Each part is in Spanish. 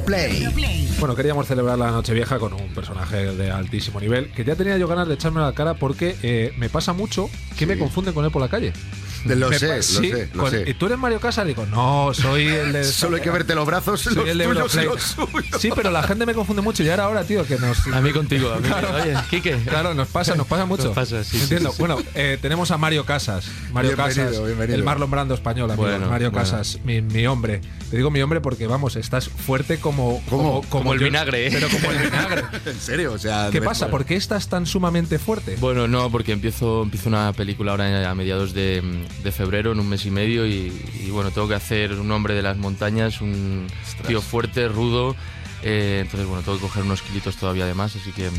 Play. Bueno, queríamos celebrar la Nochevieja con un personaje de altísimo nivel que ya tenía yo ganas de echarme a la cara porque eh, me pasa mucho que me confunden con él por la calle. Lo Me sé, pa- lo sí, sé, lo con- sé. ¿Y tú eres Mario Casas? Digo, no, soy el de. Solo hay que verte los brazos, soy los el de tuyos y Europlay. los suyos. Sí, pero la gente me confunde mucho y ahora ahora, tío, que nos. A mí contigo, a mí. Claro. Oye, Quique. Claro, nos pasa, nos pasa mucho. Nos pasa, sí, Entiendo. sí, sí. Bueno, eh, tenemos a Mario Casas. Mario Bienvenido, Casas, bienvenido. el Marlon Brando español, amigo. Bueno, Mario bueno. Casas, mi, mi hombre. Te digo mi hombre porque, vamos, estás fuerte como. ¿Cómo? Como el yo- vinagre, ¿eh? Pero como el vinagre. En serio, o sea. ¿Qué pasa? ¿Por qué estás tan sumamente fuerte? Bueno, no, porque empiezo, empiezo una película ahora a mediados de, de febrero, en un mes y medio, y, y bueno, tengo que hacer un hombre de las montañas, un tío fuerte, rudo. eh, entonces, bueno, tengo que coger unos kilitos todavía de más, así que,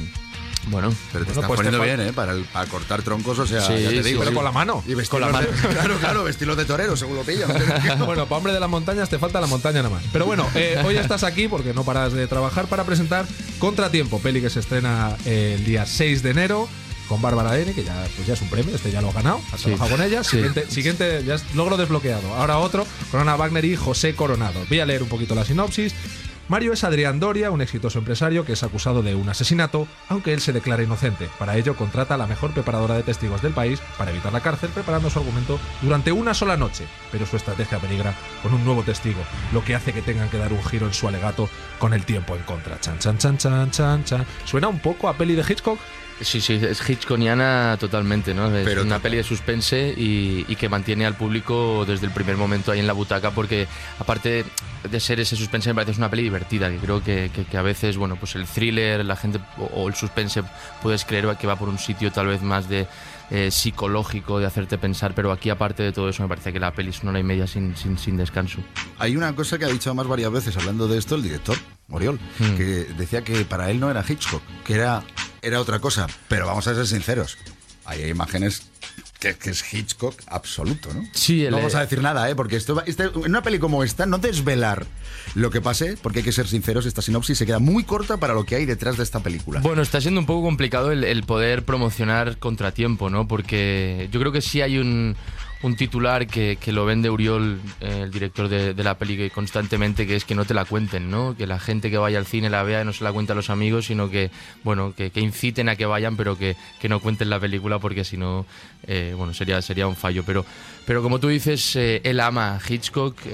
bueno. Pero te Bueno, estás pues poniendo bien, ¿eh? Para, el- para cortar troncos, o sea, Sí, ya te sí, digo. Pero sí. con la mano. Y Con la mano. de- claro, claro, vestidos de torero, según lo qué. Bueno, para hombre de las montañas te falta la montaña nada más. Pero bueno, eh, hoy estás aquí porque no paras de trabajar para presentar Contratiempo, peli que se estrena eh, el día 6 de enero con Bárbara N, que ya, pues ya es un premio, este ya lo has ganado, Sí. trabajado con ella. Sí. Siguiente, siguiente, ya es logro desbloqueado. Ahora otro, con Ana Wagner y José Coronado. Voy a leer un poquito la sinopsis. Mario es Adrián Doria, un exitoso empresario que es acusado de un asesinato, aunque él se declara inocente. Para ello contrata a la mejor preparadora de testigos del país para evitar la cárcel, preparando su argumento durante una sola noche. Pero su estrategia peligra con un nuevo testigo, lo que hace que tengan que dar un giro en su alegato con el tiempo en contra. Chan, chan, chan, chan, chan, chan. ¿Suena un poco a peli de Hitchcock? Sí, sí, es Hitchconiana totalmente, ¿no? Es Pero una peli de suspense y, y que mantiene al público desde el primer momento ahí en la butaca porque aparte de ser ese suspense me parece es una peli divertida, que creo que, que- que a veces, bueno, pues el thriller, la gente o, el suspense puedes creer que va por un sitio tal vez más de eh, psicológico, de hacerte pensar, pero aquí aparte de todo eso me parece que la peli es una hora y media sin, sin, sin descanso. Hay una cosa que ha dicho además varias veces hablando de esto el director, Moriol, Hmm. que decía que para él no era Hitchcock, que era, era otra cosa. Pero vamos a ser sinceros, hay imágenes que, que es Hitchcock absoluto, ¿no? Sí, el- no vamos a decir nada, ¿eh? Porque esto, va- este- en una peli como esta, no desvelar lo que pase, porque hay que ser sinceros, esta sinopsis se queda muy corta para lo que hay detrás de esta película. Bueno, está siendo un poco complicado el, el poder promocionar contratiempo, ¿no? Porque yo creo que sí hay un, un titular que, que lo vende Uriol, eh, el director de, la peli, que constantemente, que es que no te la cuenten, ¿no? Que la gente que vaya al cine la vea y no se la cuente a los amigos, sino que, bueno, que, que inciten a que vayan, pero que, que no cuenten la película porque si no, eh, bueno, sería, sería un fallo. Pero, pero como tú dices, eh, él ama a Hitchcock, eh,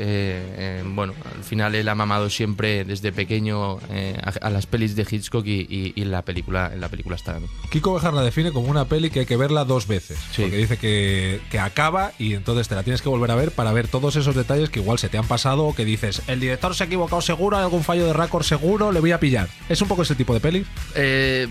eh, bueno, al final él ha mamado siempre desde pequeño a, a las pelis de Hitchcock y, y- la película, en la película está. Kiko Bejar la define como una peli que hay que verla dos veces. Sí. Porque dice que, que acaba y entonces te la tienes que volver a ver para ver todos esos detalles que igual se te han pasado o que dices, el director se ha equivocado seguro, hay algún fallo de récord seguro, le voy a pillar. Es un poco ese tipo de peli. Eh,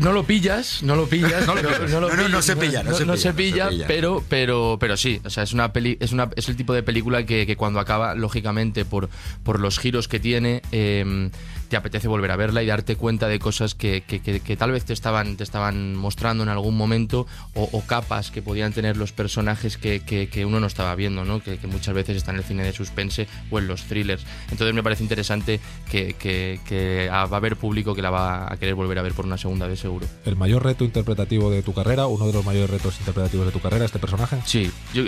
no lo pillas, no lo pillas, No lo pillas. lo No, no, no pillas, se pilla, no se pilla, no se pilla, pilla. pero, pero, pero sí, o sea, es una peli, es una, es el tipo de película que, que cuando acaba, lógicamente, por, por los giros que tiene, eh, te apetece volver a verla y darte cuenta de cosas que, que- que- que tal vez te estaban, te estaban mostrando en algún momento o, o capas que podían tener los personajes que, que- que uno no estaba viendo, ¿no? Que, muchas veces están en el cine de suspense o en los thrillers. Entonces me parece interesante que, que- que va a haber público que la va a querer volver a ver por una segunda vez seguro. El mayor reto interpretativo de tu carrera, uno de los mayores retos interpretativos de tu carrera, este personaje. Sí, yo,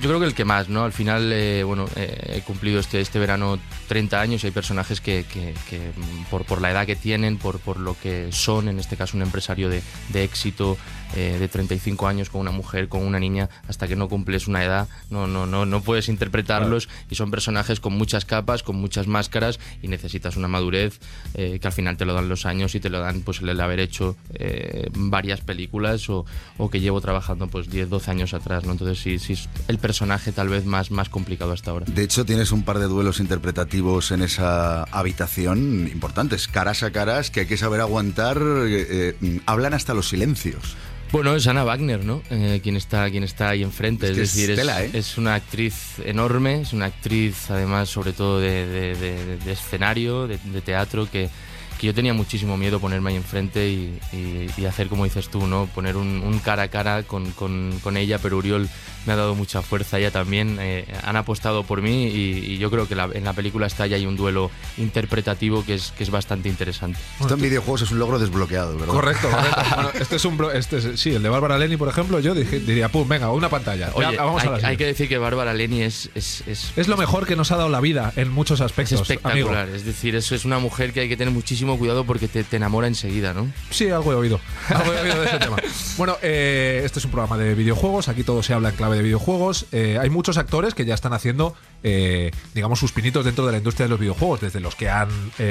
creo que el que más, ¿no? Al final, eh, bueno, eh, he cumplido este, este verano 30 años y hay personajes que, que- que, mm, por, por la edad que tienen, por, por lo que son, en este caso un empresario de, de éxito eh, de 35 años con una mujer, con una niña, hasta que no cumples una edad, no, no, no, no puedes interpretarlos y son personajes con muchas capas, con muchas máscaras y necesitas una madurez eh, que al final te lo dan los años y te lo dan pues el haber hecho eh, varias películas o, o que llevo trabajando pues 10, 12 años atrás, ¿no? Entonces sí, sí es el personaje tal vez más, más complicado hasta ahora. De hecho, tienes un par de duelos interpretativos en esa habitación importantes, caras a caras, que hay que saber aguantar. hablan hasta los silencios. Bueno, es Ana Wagner, ¿no? Eh, quien, está, quien está ahí enfrente. Es decir, es, tela, ¿eh? es una actriz enorme, es una actriz además sobre todo de, de- de- de escenario, de teatro, que, que yo tenía muchísimo miedo ponerme ahí enfrente y, y, hacer como dices tú, ¿no? Poner un, cara a cara con, con, con, ella, pero Uriol me ha dado mucha fuerza, ella también. Eh, han apostado por mí y, yo creo que en la película está ya hay un duelo interpretativo que es, que es bastante interesante. Esto en videojuegos es un logro desbloqueado, ¿verdad? Correcto, correcto. este es un. Este sí, el de Bárbara Leni, por ejemplo, yo diría, pum, venga, una pantalla. Oye, vamos hay, a hay que decir que Bárbara Leni es es, es, es. lo mejor que nos ha dado la vida en muchos aspectos. Es espectacular. Es decir, eso es una mujer que hay que tener muchísimo cuidado porque te, te enamora enseguida, ¿no? Sí, algo he oído. Algo he oído de ese tema. Bueno, eh, este es un programa de videojuegos. Aquí todo se habla en clave de videojuegos. Eh, hay muchos actores que ya están haciendo, eh, digamos, sus pinitos dentro de la industria de los videojuegos, desde los que han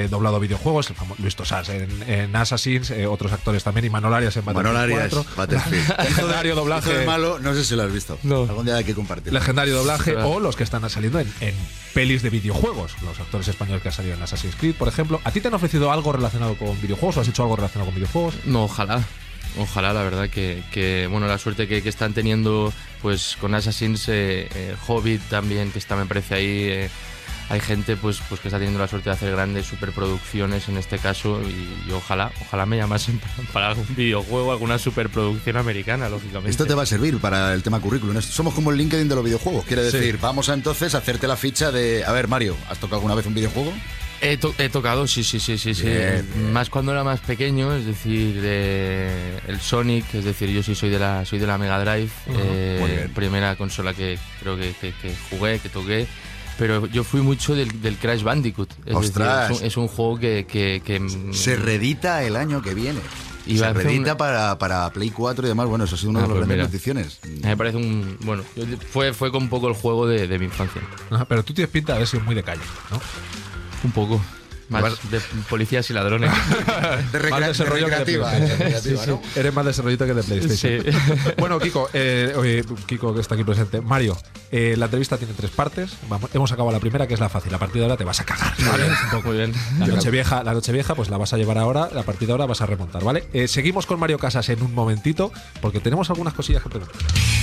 doblado videojuegos, el famoso Luis Tosas en, en Assassins, otros actores también, y Manol Arias en Battlefield Manol Arias, 4. Battlefield. Legendario doblaje. de malo, no sé si lo has visto. No. Algún día hay que compartir. Legendario doblaje o los que están saliendo en, en pelis de videojuegos. Los actores españoles que han salido en Assassin's Creed, por ejemplo. ¿A ti te han ofrecido algo relacionado con videojuegos o has hecho algo relacionado con videojuegos? No, ojalá. Ojalá, la verdad, que, bueno, la suerte que, están teniendo pues con Assassin's, eh, eh, Hobbit también, que está, me parece ahí. Eh, hay gente pues, pues que está teniendo la suerte de hacer grandes superproducciones en este caso y, ojalá, ojalá me llamasen para, algún videojuego, alguna superproducción americana, lógicamente. Esto te va a servir para el tema currículum. Somos como el LinkedIn de los videojuegos. Quiere decir, vamos a entonces hacerte la ficha de, a ver, Mario, ¿has tocado alguna vez un videojuego? He, tocado, sí, sí, sí, sí, sí. Más cuando era más pequeño, es decir, el Sonic, es decir, yo sí soy de la, soy de la Mega Drive, eh, primera consola que creo que, que, jugué, que toqué. Pero yo fui mucho del, Crash Bandicoot. Es, es, un, juego que, Se redita el año que viene. Y se redita para, para, Play 4 y demás. Bueno, eso ha sido una ah, de las pues grandes noticiones. Me parece un. Bueno, fue, fue con un poco el juego de, de mi infancia. pero tú tienes pinta de ser muy de calle, ¿no? Un poco. Más de policías y ladrones. de, recreativa. Eres más desarrollito que de PlayStation. bueno, Kiko, eh, Kiko que está aquí presente. Mario, eh, la entrevista tiene tres partes. Vamos, hemos acabado la primera, que es la fácil. A partir de ahora te vas a cagar. ¿vale? un poco bien. La noche, vieja, la noche vieja, pues la vas a llevar ahora. A partir de ahora vas a remontar, ¿vale? Eh, seguimos con Mario Casas en un momentito, porque tenemos algunas cosillas que preguntar.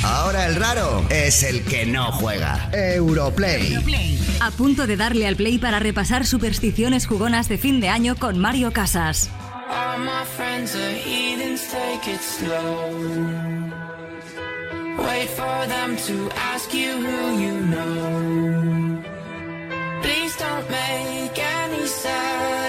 Ahora el raro es el que no juega. Europlay. Europlay. A punto de darle al play para repasar supersticiones jugonas de fin de año con Mario Casas. Wait for them to ask you who you know. Please don't make any sudden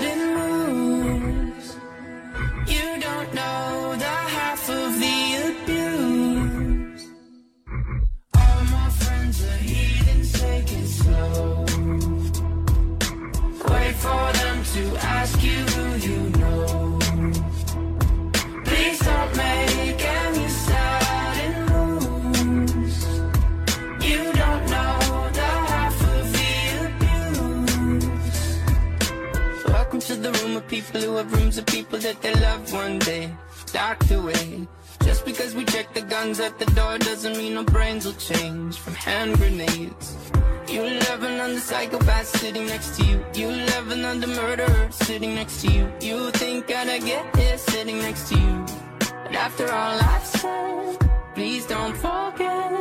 at the door doesn't mean our brains will change from hand grenades. You love another psychopath sitting next to you. You love another murderer sitting next to you. You think I'd get here sitting next to you. But after all I've said, please don't forget.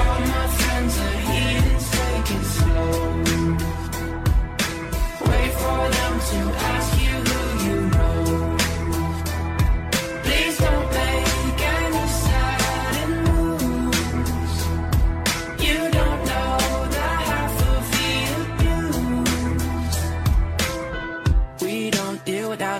All my friends are here, take it slow. Wait for them to ask you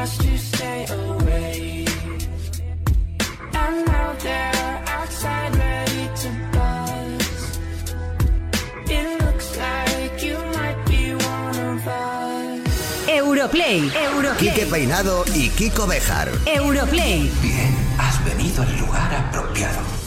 just to stay away. And now they're outside ready to buzz. It looks like you might be one of us. Europlay, Europlay. Quique Peinado y Kiko Bejar. Europlay. Bien, has venido al lugar apropiado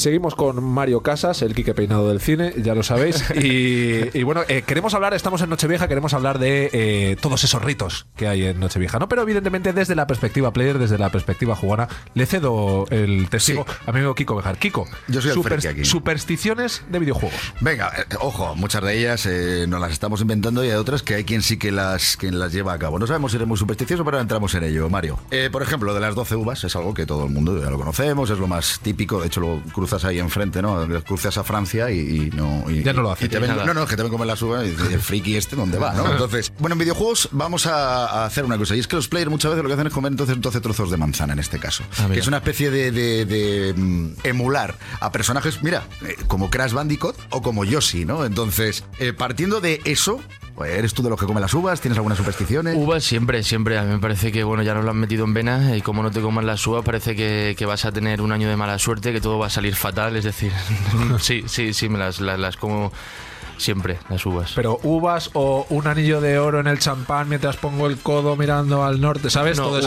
Seguimos con Mario Casas, el Quique Peinado del cine, ya lo sabéis. Y, y bueno, eh, queremos hablar, estamos en Nochevieja, queremos hablar de eh, todos esos ritos que hay en Nochevieja, ¿no? Pero evidentemente desde la perspectiva player, desde la perspectiva jugona, le cedo el testigo a mi amigo Kiko Bejar. Kiko, Yo soy el friki aquí. supersticiones de videojuegos. Venga, eh, ojo, muchas de ellas eh, nos las estamos inventando y hay otras que hay quien sí que las, quien las lleva a cabo. No sabemos si eres muy supersticioso, pero entramos en ello, Mario. Eh, por ejemplo, de las 12 uvas es algo que todo el mundo ya lo conocemos, es lo más típico. De hecho, lo cruzas ahí enfrente, ¿no? Cruzas a Francia y, y no. y- Ya no lo hace, te ven- no, no, que te ven comer las uvas y dices, el friki este, ¿dónde va? ¿no? Entonces, bueno, en videojuegos vamos a, a hacer una cosa. Y es que los players muchas veces lo que hacen es comer entonces 12 trozos de manzana en este caso. Ah, que es una especie de, de- de, mm, emular a personajes, mira, eh, como Crash Bandicoot o como Yoshi, ¿no? Entonces, eh, partiendo de eso, ¿eres tú de los que come las uvas? ¿Tienes algunas supersticiones? Uvas siempre, siempre. A mí me parece que, bueno, ya nos lo han metido en vena y como no te comas las uvas parece que, que vas a tener un año de mala suerte, que todo va a salir fatal. Es decir, sí, sí, sí, me las, las como siempre, las uvas. Pero uvas o un anillo de oro en el champán mientras pongo el codo mirando al norte, ¿sabes? No, Todo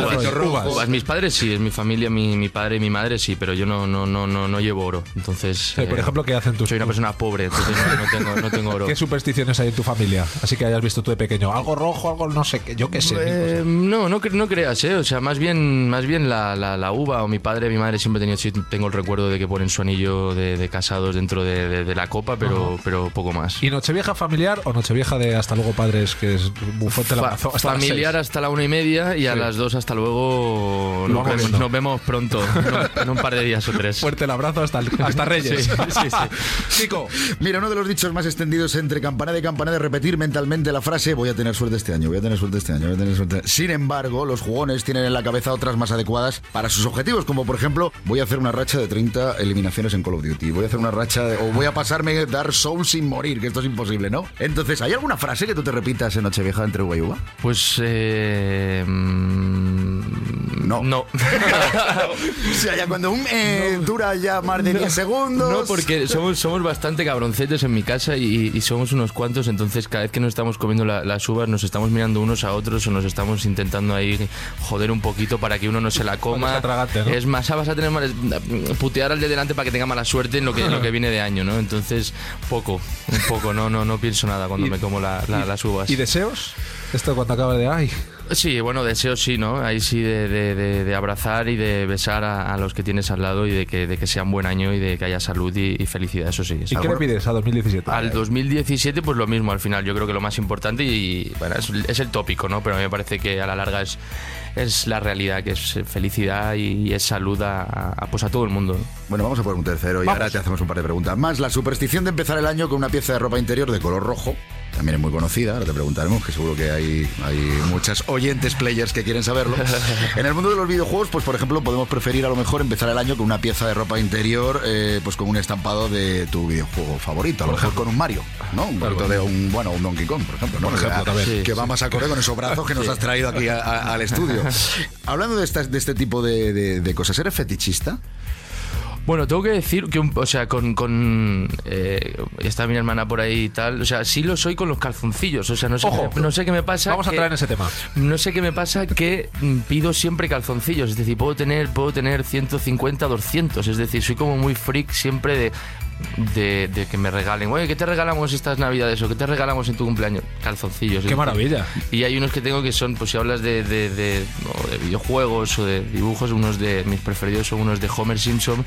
uvas. Uvas. Mis padres sí, es mi familia, mi, mi padre y mi madre sí, pero yo no, no, no, no, no llevo oro. Entonces, por eh, ejemplo, ¿qué hacen tus Soy una persona pobre, entonces no, no tengo, no tengo oro. ¿Qué supersticiones hay en tu familia? Así que hayas visto tú de pequeño. Algo rojo, algo no sé qué, yo qué sé. Eh, no, no, no creas, ¿eh? O sea, más bien, más bien la, la, la uva o mi padre, mi madre siempre sí, tengo el recuerdo de que ponen su anillo de, de casados dentro de, de- de la copa, pero, pero poco más. ¿Y Nochevieja familiar o Nochevieja de hasta luego padres, que es bufón te la Fa- hasta familiar hasta la una y media y a las dos hasta luego Lo nos vemos, viendo. nos vemos pronto, en, en un par de días o tres. Fuerte el abrazo hasta, el- hasta Reyes. Sí, sí, sí. Chico, Mira, uno de los dichos más extendidos entre campanada y campanada es repetir mentalmente la frase voy a tener suerte este año, voy a tener suerte este año, voy a tener suerte. Sin embargo, los jugones tienen en la cabeza otras más adecuadas para sus objetivos, como por ejemplo, voy a hacer una racha de 30 eliminaciones en Call of Duty, voy a hacer una racha de- o voy a pasarme Dark Souls sin morir, que esto es imposible, ¿no? Entonces, ¿hay alguna frase que tú te repitas en Nochevieja entre uva y uva? Pues eh, mm, No. no. o sea, ya cuando un eh, dura ya más de 10 segundos. No, porque somos, somos bastante cabroncetes en mi casa y, y somos unos cuantos, entonces cada vez que nos estamos comiendo la- las uvas nos estamos mirando unos a otros o nos estamos intentando ahí joder un poquito para que uno no se la coma. Es más, ah, vas a tener mal- putear al de delante para que tenga mala suerte en lo que, en lo que viene de año, ¿no? Entonces, poco, un poco, no, no, no pienso nada cuando me como la- la- las uvas. ¿y deseos? Esto cuando acaba de. Ay, Sí, bueno, deseo sí, ¿no? Ahí sí de, de- de- de abrazar y de besar a, a los que tienes al lado y de que, de que sea un buen año y de que haya salud y, y felicidad, eso sí. ¿y eso. qué le pides a 2017? Al 2017, pues lo mismo al final. Yo creo que lo más importante y bueno, es, es el tópico, ¿no? Pero a mí me parece que a la larga es, es la realidad, que es felicidad y, es salud a, a- pues a todo el mundo. ¿no? Bueno, vamos a por un tercero y Vamos. ahora te hacemos un par de preguntas más. La superstición de empezar el año con una pieza de ropa interior de color rojo. También es muy conocida, ahora te preguntaremos, que seguro que hay, hay muchas oyentes players que quieren saberlo. En el mundo de los videojuegos, pues por ejemplo, podemos preferir a lo mejor empezar el año con una pieza de ropa interior, eh, pues con un estampado de tu videojuego favorito, a lo mejor con un Mario, ¿no? Un poquito de un, bueno, un Donkey Kong, por ejemplo, ¿no? Por ejemplo, Que-. Sí, que sí. va más acorde con esos brazos que nos has traído aquí a- a- al estudio. Hablando de, estas- de este tipo de, de- de cosas, ¿eres fetichista? Bueno, tengo que decir que, un- o sea, con. con eh, está mi hermana por ahí y tal. O sea, sí lo soy con los calzoncillos. O sea, no sé, Ojo. qué, no sé qué me pasa. Vamos a entrar en ese tema. No sé qué me pasa que pido siempre calzoncillos. Es decir, puedo tener, puedo tener 150, 200. Es decir, soy como muy freak siempre de. De, de que me regalen, oye, ¿qué te regalamos estas navidades o qué te regalamos en tu cumpleaños? Calzoncillos. Qué decir, maravilla. Y hay unos que tengo que son, pues si hablas de, de, de videojuegos o de dibujos, unos de mis preferidos son unos de Homer Simpson,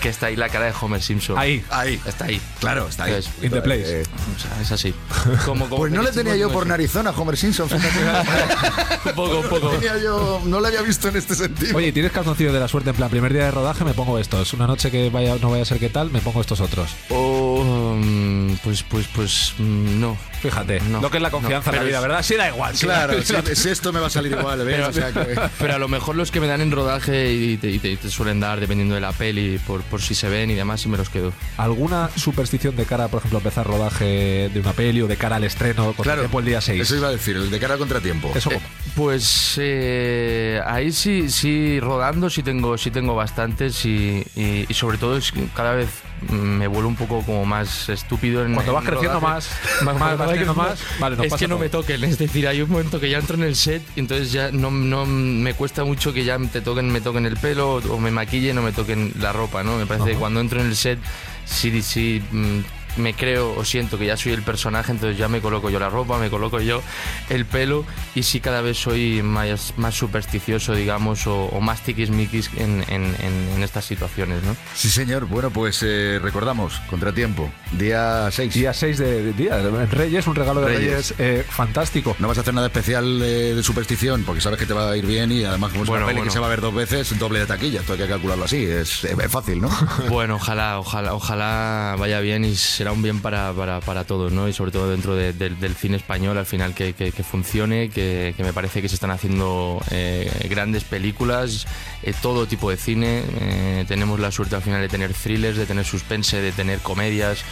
que está ahí la cara de Homer Simpson. Ahí. Ahí. Está ahí. Claro, está ahí. Es- In the place. Eh, O sea, es así. Como, como pues no le tenía yo por eso. narizona a Homer Simpson. Un poco, un No poco. tenía yo, no le había visto en este sentido. Oye, ¿tienes calzoncillos de la suerte? En plan, primer día de rodaje me pongo estos. Una noche que vaya, no vaya a ser que tal, me pongo estos otros. O, mm, pues, pues, pues, mm, no. Fíjate, No, lo que es la confianza no, en la pero vida, es- ¿verdad? Sí, da igual. sí, claro, da- si, si esto me va a salir igual, ¿ves? O sea que- Pero a lo mejor los que me dan en rodaje y te, y te- y te suelen dar dependiendo de la peli, por, por si se ven y demás, y me los quedo. ¿Alguna superstición de cara, por ejemplo, a empezar rodaje de una peli o de cara al estreno con claro, el día 6? Eso iba a decir, el de cara al contratiempo. Eso Eh, Pues eh, ahí sí, sí rodando sí tengo, sí tengo bastantes y, y- y sobre todo es cada vez me vuelvo un poco como más estúpido en Cuando vas en creciendo rodaje. más, más, vas creciendo más, vale, nos es pasa que no todo. me toquen, es decir, hay un momento que ya entro en el set y entonces ya no, no me cuesta mucho que ya te toquen, me toquen el pelo o me maquillen o me toquen la ropa, ¿no? Me parece que cuando entro en el set sí, sí mm, me creo o siento que ya soy el personaje, entonces ya me coloco yo la ropa, me coloco yo el pelo y sí cada vez soy más, más supersticioso, digamos, o, o más tiquismiquis en, en, en, en estas situaciones, ¿no? Sí, señor. Bueno, pues eh, recordamos, contratiempo, día 6. Día 6 de, de día, Reyes, un regalo de Reyes. Reyes, eh, fantástico. No vas a hacer nada especial eh, de superstición porque sabes que te va a ir bien y además como es Bueno, una peli bueno. que se va a ver dos veces, doble de taquilla. Esto hay que calcularlo así. Es, es fácil, ¿no? Bueno, ojalá, ojalá, ojalá vaya bien y será un bien para, para, para todos, ¿no? Y sobre todo dentro de- del- cine español, al final que, que- que funcione, que, que me parece que se están haciendo eh, grandes películas, eh, todo tipo de cine. eh, tenemos la suerte al final de tener thrillers, de tener suspense, de tener comedias,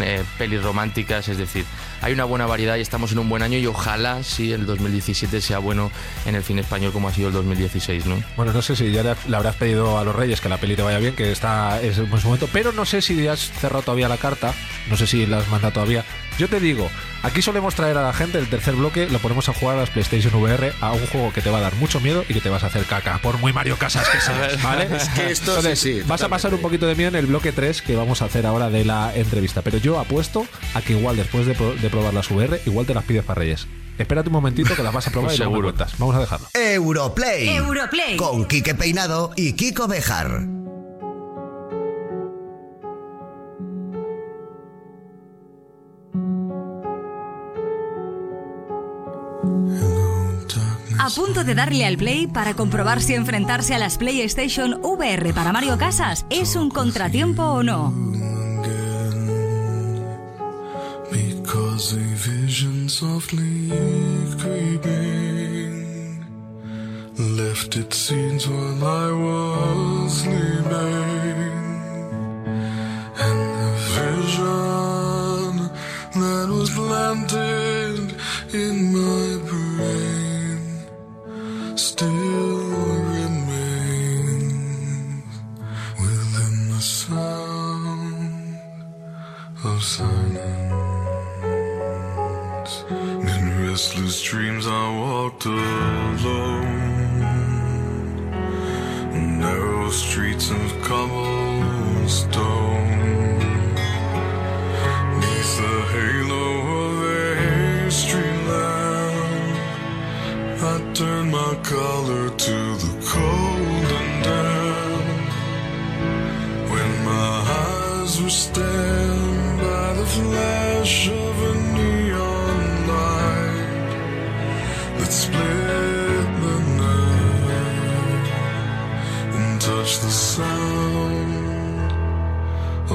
eh, pelis románticas, es decir, hay una buena variedad y estamos en un buen año y ojalá sí el 2017 sea bueno en el cine español como ha sido el 2016, ¿no? Bueno, no sé si ya le, habrás pedido a los Reyes que la peli te vaya bien, que está es un buen momento, pero no sé si has cerrado todavía la carta, no sé si la has mandado todavía. Yo te digo, aquí solemos traer a la gente el tercer bloque, lo ponemos a jugar a las PlayStation VR, a un juego que te va a dar mucho miedo y que te vas a hacer caca, por muy Mario Casas que seas, ¿vale? Es que esto Entonces, sí, sí, vas a pasar un poquito de miedo en el bloque 3 que vamos a hacer ahora de la entrevista, pero yo apuesto a que igual después de, pro- de probar las VR, igual te las pides para Reyes. Espérate un momentito que las vas a probar y luego me. Vamos a dejarlo. Europlay. Europlay. Con Quique Peinado y Kiko Bejar. A punto de darle al play para comprobar si enfrentarse a las PlayStation VR para Mario Casas es un contratiempo o no.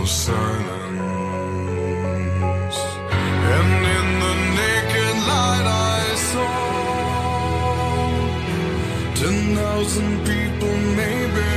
Silence. And in the naked light I saw ten thousand people, maybe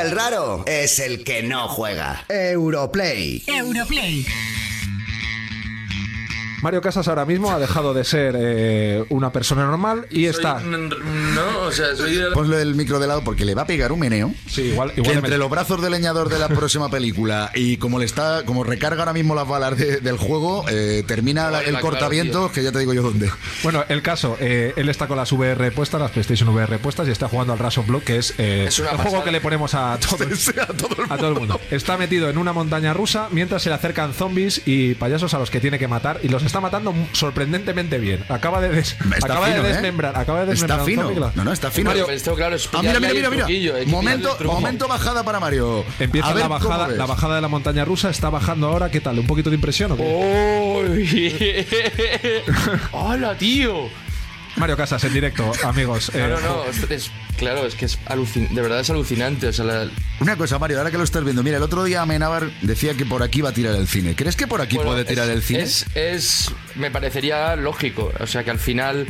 El raro es el que no juega. Europlay. Europlay. Mario Casas ahora mismo ha dejado de ser eh, una persona normal y está. No, o sea, soy Ponle el micro de lado porque le va a pegar un meneo. Sí, igual, Que igual entre me- los brazos del leñador de la próxima película y como le está, como recarga ahora mismo las balas de- del juego, eh, termina la- el claro, cortavientos, que ya te digo yo dónde. Bueno, el caso, eh, él está con las VR puestas, las PlayStation VR puestas y está jugando al Ration Block, que es, eh, Es el juego que le ponemos a todo, a todo el a todo el mundo. Está metido en una montaña rusa mientras se le acercan zombies y payasos a los que tiene que matar y los está matando sorprendentemente bien. Acaba de, des- Está acaba fino, de ¿eh? desmembrar, acaba de Está desmembrar un fino. No, no, está fino. Mario, esto, claro, es Ah, mira, mira, mira, mira. truquillo, Momento, momento bajada para Mario. Empieza la bajada, la bajada de la montaña rusa, está bajando ahora, ¿qué tal? ¿Un poquito de impresión o qué? ¡Hola, tío! Mario Casas en directo, amigos. No, eh, no, no. es- es- claro, es que es alucin de verdad es alucinante. O sea, la- Una cosa, Mario, ahora que lo estás viendo, mira, el otro día Amenábar decía que por aquí va a tirar el cine. ¿Crees que por aquí bueno, puede tirar es- el cine? Es, es- me parecería lógico. O sea, que al final.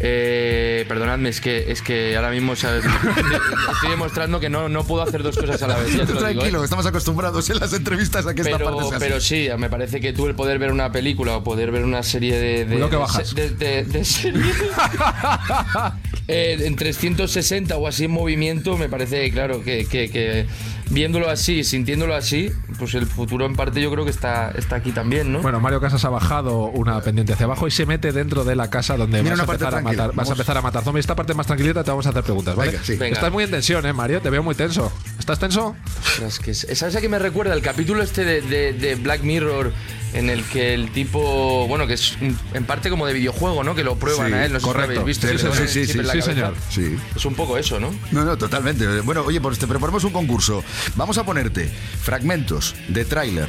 Eh, perdonadme, es que, es que ahora mismo o sea, estoy demostrando que no, no puedo hacer dos cosas a la vez. ya te Tú lo digo, ¿eh? tranquilo, estamos acostumbrados en las entrevistas a que esta parte pero, sea así. pero sí, me parece que tú el poder ver una película o poder ver una serie de. de Cuidado que bajas. De, de- de series, eh, en 360 o así en movimiento, me parece, claro, que, que- que viéndolo así, sintiéndolo así, pues el futuro en parte yo creo que está, está aquí también, ¿no? Bueno, Mario Casas ha bajado una pendiente hacia abajo y se mete dentro de la casa donde Mira vas a, empezar a, matar, vas a empezar a matar zombies. Esta parte más tranquilita te vamos a hacer preguntas, ¿vale? Venga, sí. Venga. Estás muy en tensión, ¿eh, Mario? Te veo muy tenso. ¿Estás tenso? Ostras, que es- ¿Sabes a qué me recuerda? El capítulo este de, de- de Black Mirror en el que el tipo, bueno, que es un- en parte como de videojuego, ¿no? Que lo prueban Sí, a él, no sé si lo correcto. habéis visto. Sí, sí, sí, sí, sí, señor. Sí. Es un poco eso, ¿no? No, no, totalmente. Bueno, oye, pues te proponemos un concurso. Vamos a ponerte fragmentos de tráiler.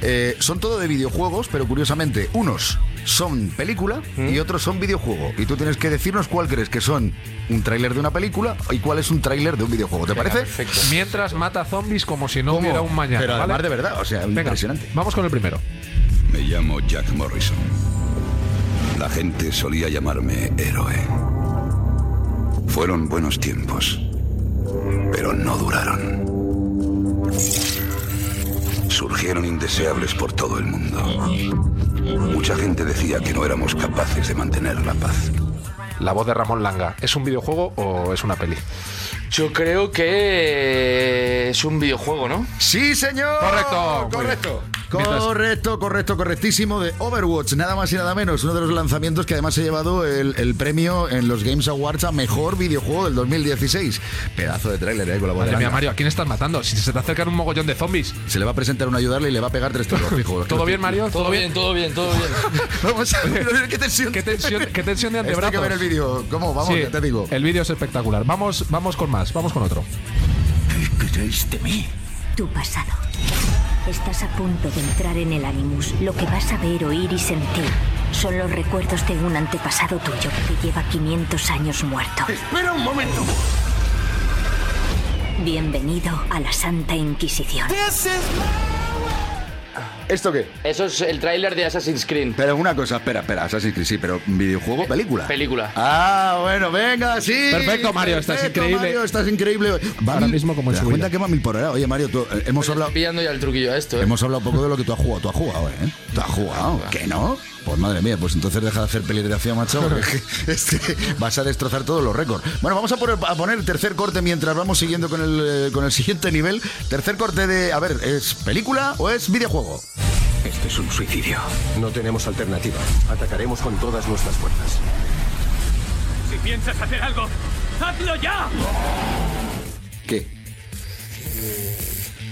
Eh, son todo de videojuegos, pero curiosamente, unos son película y otros son videojuego. Y tú tienes que decirnos cuál crees que son un tráiler de una película y cuál es un tráiler de un videojuego. ¿Te Venga, parece? Perfecto. Mientras mata zombies como si no ¿Cómo? hubiera un mañana. Pero ¿vale? además de verdad, o sea, Venga, impresionante. Vamos con el primero. Me llamo Jack Morrison. La gente solía llamarme héroe. Fueron buenos tiempos, pero no duraron. Surgieron indeseables por todo el mundo. Mucha gente decía que no éramos capaces de mantener la paz. La voz de Ramón Langa. ¿Es un videojuego o es una peli? Yo creo que es un videojuego, ¿no? Sí, señor. Correcto, muy Correcto. Correcto, correcto, correctísimo de Overwatch, nada más y nada menos, uno de los lanzamientos que además ha llevado el, el premio en los Games Awards a mejor videojuego del 2016. Pedazo de tráiler, eh, con la Madre mía. Mario, ¿a quién estás matando? Si se te acercan un mogollón de zombies. Se le va a presentar un ayudarle y le va a pegar tres tiros, fijo. ¿Todo bien, Mario? Todo bien, todo bien, todo bien. Vamos a ver, qué tensión. ¿Qué tensión, qué tensión de Esto hay antebrazos? que ver el vídeo. ¿Cómo? Vamos, Sí, ya te digo. El vídeo es espectacular. Vamos, vamos con más, vamos con otro. ¿Qué queréis de mí? Tu pasado. Estás a punto de entrar en el Animus. Lo que vas a ver, oír y sentir son los recuerdos de un antepasado tuyo que lleva 500 años muerto. Espera un momento. Bienvenido a la Santa Inquisición. ¿Esto qué? Eso es el tráiler de Assassin's Creed. Pero una cosa, espera, espera, Assassin's Creed, sí, pero videojuego, película. Película. Ah, bueno, venga, sí. Perfecto, Mario, estás Perfecto, increíble. Mario, estás increíble. Va Ahora mil- mismo como en ¿Te das su cuenta que va mil por hora? Oye, Mario, tú, eh, hemos hablado... estoy pillando ya el truquillo a esto, ¿eh? Hemos hablado un poco de lo que tú has jugado. Tú has jugado, ¿eh? Tú has jugado. ¿Qué no? Pues madre mía, pues entonces deja de hacer peligrafía, macho. porque vas a destrozar todos los récords. Bueno, vamos a poner, a poner el tercer corte mientras vamos siguiendo con el, eh, con el siguiente nivel. Tercer corte de. A ver, ¿es película o es videojuego? Este es un suicidio. No tenemos alternativa. Atacaremos con todas nuestras fuerzas. Si piensas hacer algo, ¡hazlo ya! ¿Qué?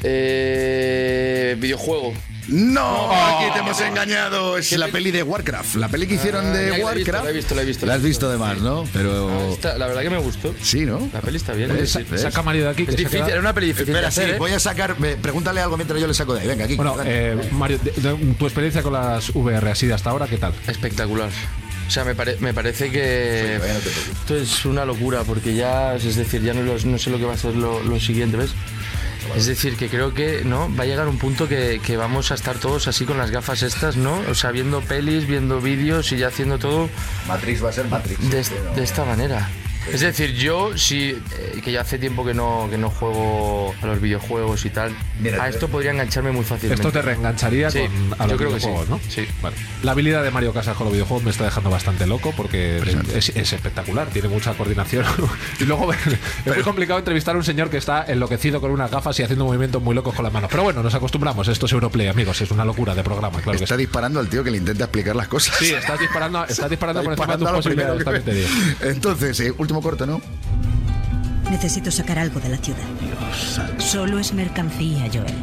Eh, videojuego. ¡No! Aquí te hemos engañado. Es la peli de Warcraft. La peli que hicieron Ah, de ya la he visto, Warcraft. la he visto, la he visto, La has visto visto. además, ¿no? Pero. Esta- la verdad que me gustó. Sí, ¿no? La peli está bien. ¿Ves? Saca Mario de aquí. Es difícil, queda- era una peli difícil Espera, de hacer, sí, ¿eh? voy a sacar. Pregúntale algo mientras yo le saco de ahí. Venga, aquí. Bueno, eh, Mario, de- de- tu experiencia con las VR así de hasta ahora, ¿qué tal? Espectacular. O sea, me, pare- me parece que no esto es una locura porque ya, es decir, ya no, lo- no sé lo que va a ser lo, lo siguiente, ¿ves? Es decir, que creo que no va a llegar un punto que, que vamos a estar todos así con las gafas estas, ¿no? O sea, viendo pelis, viendo vídeos y ya haciendo todo Matrix va a ser Matrix. de esta manera. Es decir, yo sí, eh, que ya hace tiempo que no, que no juego a los videojuegos y tal, Mira, a te- esto podría engancharme muy fácilmente. Esto te reengancharía Sí, con, a yo los creo que sí. videojuegos, ¿no? Sí. Vale. La habilidad de Mario Casas con los videojuegos me está dejando bastante loco porque es, es espectacular, tiene mucha coordinación. y luego es muy complicado entrevistar a un señor que está enloquecido con unas gafas y haciendo movimientos muy locos con las manos. Pero bueno, nos acostumbramos, esto es Europlay, amigos, es una locura de programa, claro que Está sí. disparando al tío que le intenta explicar las cosas. Sí, estás disparando, estás disparando Está por encima de disparando tus posibilidades, que- Entonces, eh, último corte, ¿no? Necesito sacar algo de la ciudad. Solo es mercancía, Joel.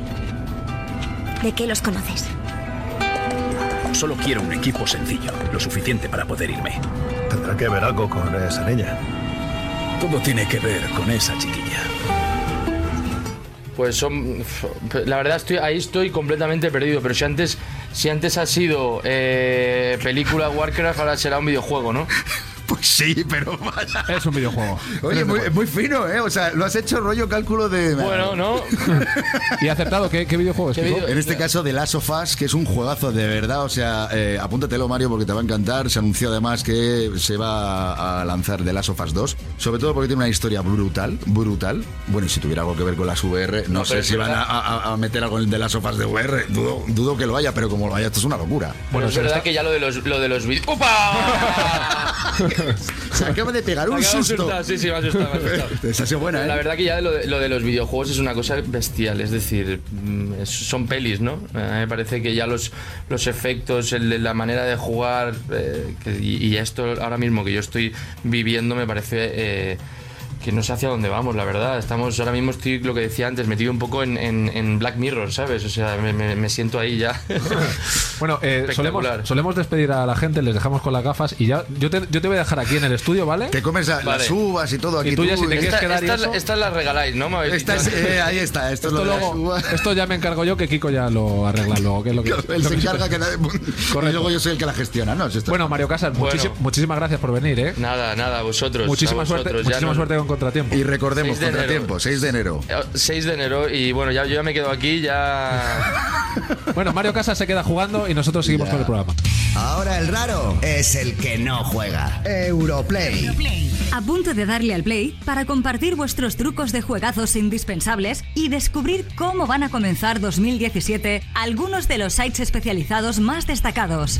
¿De qué los conoces? Solo quiero un equipo sencillo, lo suficiente para poder irme. Tendrá que ver algo con esa niña. Todo tiene que ver con esa chiquilla. Pues son. La verdad, estoy, ahí estoy completamente perdido. Pero si antes, si antes ha sido eh, película Warcraft, ahora será un videojuego, ¿no? Sí, pero vaya. Es un videojuego. Oye, muy, muy fino, ¿eh? O sea, lo has hecho rollo cálculo de. Bueno, ¿no? ¿Y acertado qué, qué videojuego es? ¿Qué video- En este caso, The Last of Us, que es un juegazo de verdad. O sea, eh, apúntatelo, Mario, porque te va a encantar. Se anunció además que se va a lanzar The Last of Us 2. Sobre todo porque tiene una historia brutal, brutal. Bueno, y si tuviera algo que ver con las VR, no, No, sé si van a, a- a meter algo en The Last of Us de VR. Dudo, dudo que lo haya, pero como lo haya, esto es una locura. Bueno, es verdad está- que ya lo de los, lo de los vídeos. ¡Upa! Se acaba de pegar un susto. asustar, Sí, sí, me ha asustado, me ha asustado. Esa ha sido buena, ¿eh? La verdad que ya lo de, lo de los videojuegos es una cosa bestial, es decir, mm, son pelis, ¿no? A mí me parece que ya los, los efectos, el- la manera de jugar eh, y esto ahora mismo que yo estoy viviendo me parece eh, que no sé hacia dónde vamos, la verdad. Estamos ahora mismo, estoy lo que decía antes, metido un poco en, en- en Black Mirror, ¿sabes? O sea, me, me- me siento ahí ya. Bueno, eh, solemos, solemos despedir a la gente, les dejamos con las gafas y ya yo te, yo te voy a dejar aquí en el estudio, ¿vale? Te comes a- Vale. las uvas y todo aquí. Y tú ya si te quieres Esta- quedar estas, estas las regaláis, ¿no? Esta es- eh, ahí está, esto, Esto, es lo de las luego, uvas. esto ya me encargo yo, que Kiko ya lo arregla luego. Que es lo que, Él lo se que- encarga que y luego yo soy el que la gestiona, ¿no? Si Bueno, Mario Casas, Bueno. muchísi- muchísimas gracias por venir, ¿eh? Nada, nada, vosotros. Muchísima a suerte, vosotros, ya muchísima no- suerte con Contratiempo. Y recordemos, 6 de enero. contratiempo, 6 de enero. Eh, 6 de enero y bueno, ya, yo ya me quedo aquí, ya... Bueno, Mario Casas se queda jugando y nosotros seguimos Ya. con el programa. Ahora el raro es el que no juega. Europlay. A punto de darle al play para compartir vuestros trucos de juegazos indispensables y descubrir cómo van a comenzar 2017 algunos de los sites especializados más destacados.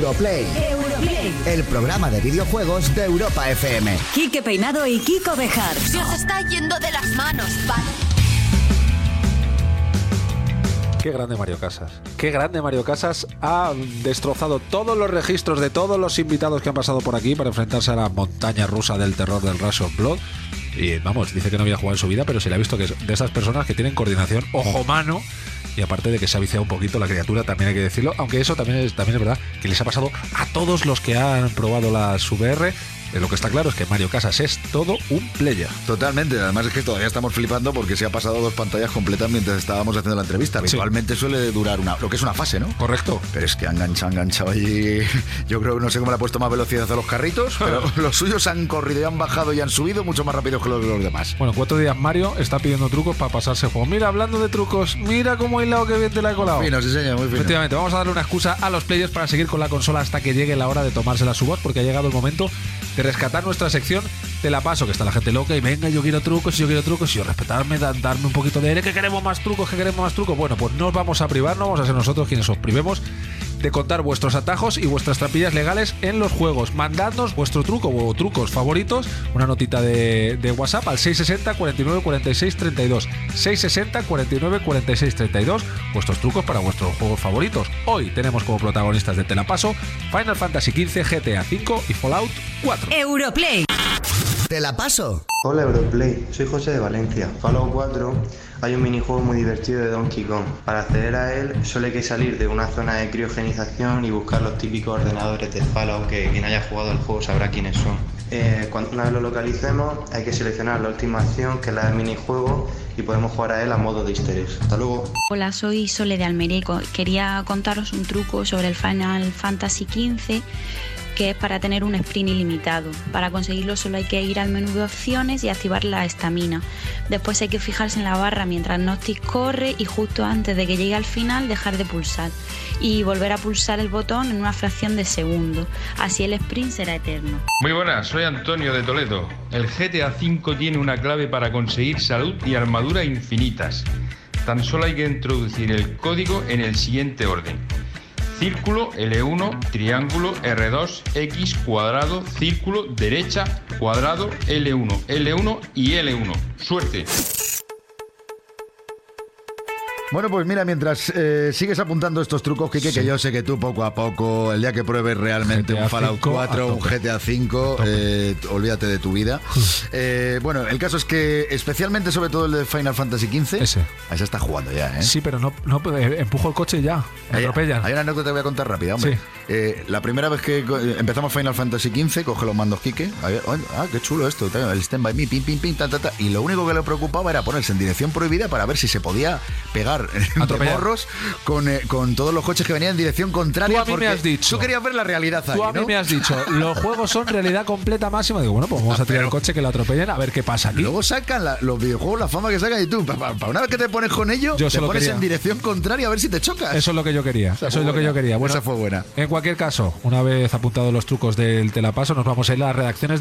Europlay. El programa de videojuegos de Europa FM. Quique Peinado y Kiko Bejar. Se os está yendo de las manos, ¿vale? Qué grande Mario Casas. Qué grande Mario Casas. Ha destrozado todos los registros de todos los invitados que han pasado por aquí para enfrentarse a la montaña rusa del terror del Rush of Blood. Y vamos, dice que no había jugado en su vida, pero se le ha visto que es de esas personas que tienen coordinación ojo-mano. Y aparte de que se ha viciado un poquito la criatura, también hay que decirlo. Aunque eso también es, también es verdad que les ha pasado a todos los que han probado las VR. Eh, Lo que está claro es que Mario Casas es todo un player. Totalmente, además es que todavía estamos flipando porque se ha pasado dos pantallas completas mientras estábamos haciendo la entrevista. Habitualmente suele durar una, lo que es una fase, ¿no? Correcto. Pero es que han enganchado, enganchado allí. Yo creo que no sé cómo le ha puesto más velocidad a los carritos, pero los suyos han corrido y han bajado y han subido mucho más rápido que los de los demás. Bueno, en cuatro días Mario está pidiendo trucos para pasarse el juego. Mira, hablando de trucos, mira cómo hilado que bien te la he colado. Muy fino, sí, señor, muy fino. Efectivamente, vamos a darle una excusa a los players para seguir con la consola hasta que llegue la hora de tomársela a su voz, porque ha llegado el momento rescatar nuestra sección. Te la paso, que está la gente loca y venga, yo quiero trucos, yo quiero trucos, y yo respetarme, da- darme un poquito de aire, que queremos más trucos, que queremos más trucos. Bueno, pues no os vamos a privar, no vamos a ser nosotros quienes os privemos de contar vuestros atajos y vuestras trampillas legales en los juegos. Mandadnos vuestro truco o trucos favoritos, una notita de, de WhatsApp al 660 49 46 32. 660 49 46 32, vuestros trucos para vuestros juegos favoritos. Hoy tenemos como protagonistas de Telapaso Final Fantasy XV, GTA V y Fallout 4. Europlay. Te la paso. Hola Europlay, soy José de Valencia. Fallout 4 hay un minijuego muy divertido de Donkey Kong. Para acceder a él solo hay que salir de una zona de criogenización y buscar los típicos ordenadores de Fallout que quien haya jugado el juego sabrá quiénes son. Eh, cuando una vez lo localicemos hay que seleccionar la última acción que es la del minijuego y podemos jugar a él a modo de easter eggs. Hasta luego. Hola, soy Sole de Almería y co- quería contaros un truco sobre el Final Fantasy XV que es para tener un sprint ilimitado. Para conseguirlo solo hay que ir al menú de opciones y activar la estamina. Después hay que fijarse en la barra mientras Noctis corre y justo antes de que llegue al final dejar de pulsar y volver a pulsar el botón en una fracción de segundo. Así el sprint será eterno. Muy buenas, soy Antonio de Toledo. El GTA V tiene una clave para conseguir salud y armadura infinitas. Tan solo hay que introducir el código en el siguiente orden. Círculo L1, triángulo R2, X, cuadrado, círculo, derecha, cuadrado, L1, L1 y L1. Suerte. Bueno, pues mira, mientras eh, sigues apuntando estos trucos, Kike, que yo sé que tú poco a poco, el día que pruebes realmente GTA un Fallout 5 a 4, un. GTA 5, eh, olvídate de tu vida. Eh, bueno, el caso es que, especialmente sobre todo el de Final Fantasy XV, Ese. ahí se está jugando ya, ¿eh? Sí, pero no, no eh, empujo el coche y ya. Me atropellan. hay una anécdota que te voy a contar rápida, hombre. Sí. Eh, la primera vez que empezamos Final Fantasy XV, coge los mandos Kike. Ah, qué chulo esto. El stand by me, pim, pim, pim, ta, ta, ta. Y lo único que le preocupaba era ponerse en dirección prohibida para ver si se podía pegar de Atropellar. morros con, eh, con todos los coches que venían en dirección contraria. Tú a mí me has dicho. Tú querías ver la realidad ahí, Tú a mí ¿no? me has dicho, los juegos son realidad completa máxima. Digo, bueno, pues vamos a tirar el coche que lo atropellen a ver qué pasa aquí. Luego sacan la- los videojuegos, la fama que sacan y tú, para una vez que te pones con ello, Yo te pones quería. en dirección contraria a ver si te chocas. Eso es lo que yo quería. Esa Eso es lo que yo quería. Bueno, Esa fue buena. En cualquier caso, una vez apuntados los trucos del telapaso, nos vamos a ir a las redacciones